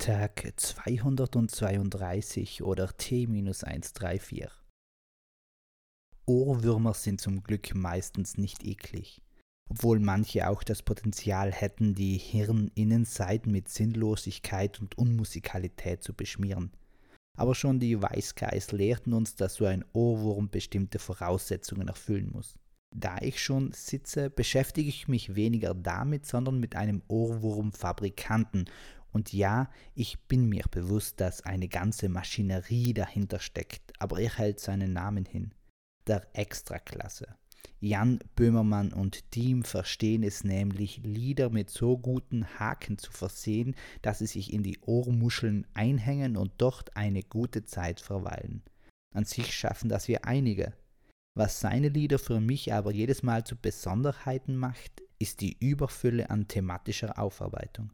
Tag 232 oder T-134. Ohrwürmer sind zum Glück meistens nicht eklig, obwohl manche auch das Potenzial hätten, die Hirninnenseiten mit Sinnlosigkeit und Unmusikalität zu beschmieren. Aber schon die Weißgeist lehrten uns, dass so ein Ohrwurm bestimmte Voraussetzungen erfüllen muss. Da ich schon sitze, beschäftige ich mich weniger damit, sondern mit einem Ohrwurmfabrikanten und ja, ich bin mir bewusst, dass eine ganze Maschinerie dahinter steckt, aber er hält seinen Namen hin. Der Extraklasse. Jan Böhmermann und Team verstehen es nämlich, Lieder mit so guten Haken zu versehen, dass sie sich in die Ohrmuscheln einhängen und dort eine gute Zeit verweilen. An sich schaffen das wir einige. Was seine Lieder für mich aber jedes Mal zu Besonderheiten macht, ist die Überfülle an thematischer Aufarbeitung.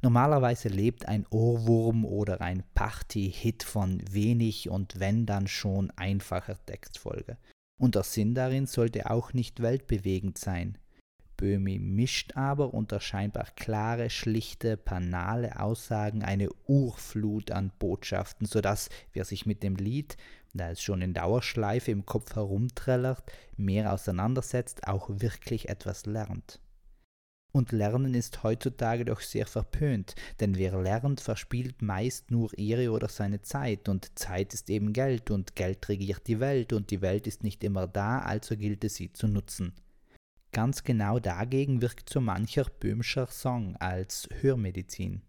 Normalerweise lebt ein Ohrwurm oder ein Party-Hit von wenig und wenn dann schon einfacher Textfolge. Und der Sinn darin sollte auch nicht weltbewegend sein. Böhmi mischt aber unter scheinbar klare, schlichte, banale Aussagen eine Urflut an Botschaften, sodass wer sich mit dem Lied, da es schon in Dauerschleife im Kopf herumträllert, mehr auseinandersetzt, auch wirklich etwas lernt. Und Lernen ist heutzutage doch sehr verpönt, denn wer lernt, verspielt meist nur ihre oder seine Zeit, und Zeit ist eben Geld, und Geld regiert die Welt, und die Welt ist nicht immer da, also gilt es sie zu nutzen. Ganz genau dagegen wirkt so mancher Böhmscher Song als Hörmedizin.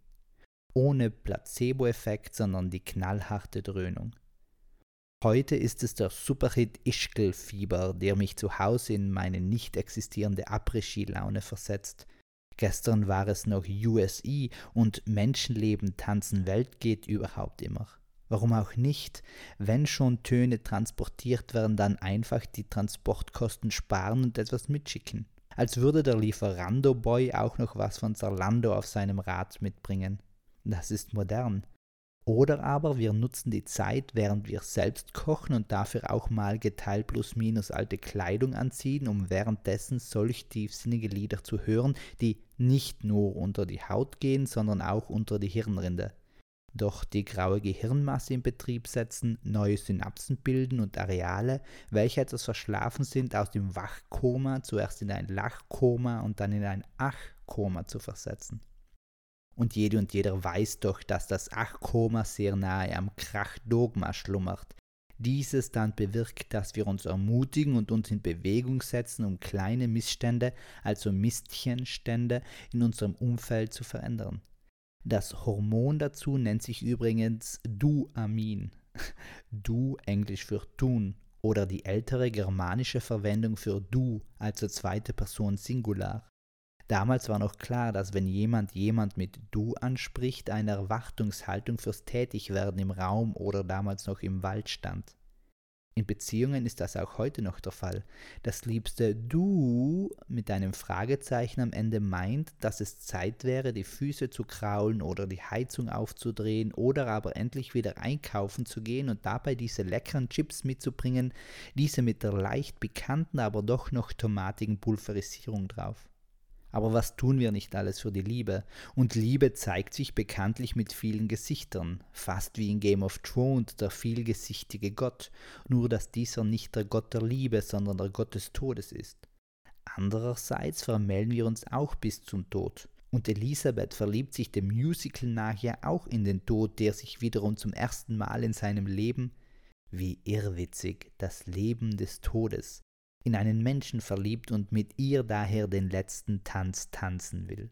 Ohne Placebo-Effekt, sondern die knallharte Dröhnung. Heute ist es der Superhit Ischgl-Fieber, der mich zu Hause in meine nicht existierende Après-Ski-Laune versetzt. Gestern war es noch USE und Menschenleben tanzen Welt geht überhaupt immer. Warum auch nicht? Wenn schon Töne transportiert werden, dann einfach die Transportkosten sparen und etwas mitschicken. Als würde der Lieferando-Boy auch noch was von Zalando auf seinem Rad mitbringen. Das ist modern. Oder aber wir nutzen die Zeit, während wir selbst kochen und dafür auch mal geteilt plus minus alte Kleidung anziehen, um währenddessen solch tiefsinnige Lieder zu hören, die nicht nur unter die Haut gehen, sondern auch unter die Hirnrinde. Doch die graue Gehirnmasse in Betrieb setzen, neue Synapsen bilden und Areale, welche etwas verschlafen sind, aus dem Wachkoma zuerst in ein Lachkoma und dann in ein Achkoma zu versetzen. Und jede und jeder weiß doch, dass das Achkoma sehr nahe am Krachdogma schlummert. Dieses dann bewirkt, dass wir uns ermutigen und uns in Bewegung setzen, um kleine Missstände, also Mistchenstände, in unserem Umfeld zu verändern. Das Hormon dazu nennt sich übrigens Duamin. Du englisch für tun oder die ältere germanische Verwendung für du, also zweite Person Singular. Damals war noch klar, dass wenn jemand jemand mit du anspricht, eine Erwartungshaltung fürs Tätigwerden im Raum oder damals noch im Wald stand. In Beziehungen ist das auch heute noch der Fall. Das liebste Du mit einem Fragezeichen am Ende meint, dass es Zeit wäre, die Füße zu kraulen oder die Heizung aufzudrehen oder aber endlich wieder einkaufen zu gehen und dabei diese leckeren Chips mitzubringen, diese mit der leicht bekannten, aber doch noch tomatigen Pulverisierung drauf. Aber was tun wir nicht alles für die Liebe? Und Liebe zeigt sich bekanntlich mit vielen Gesichtern, fast wie in Game of Thrones der vielgesichtige Gott, nur dass dieser nicht der Gott der Liebe, sondern der Gott des Todes ist. Andererseits vermelden wir uns auch bis zum Tod. Und Elisabeth verliebt sich dem Musical nachher auch in den Tod, der sich wiederum zum ersten Mal in seinem Leben, wie irrwitzig, das Leben des Todes, in einen Menschen verliebt und mit ihr daher den letzten Tanz tanzen will.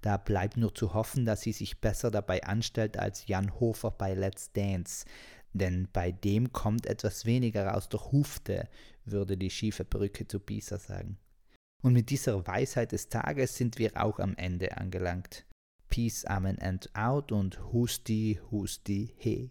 Da bleibt nur zu hoffen, dass sie sich besser dabei anstellt als Jan Hofer bei Let's Dance, denn bei dem kommt etwas weniger aus der Hufte, würde die schiefe Brücke zu Pisa sagen. Und mit dieser Weisheit des Tages sind wir auch am Ende angelangt. Peace, Amen and out und Husti, Husti, He.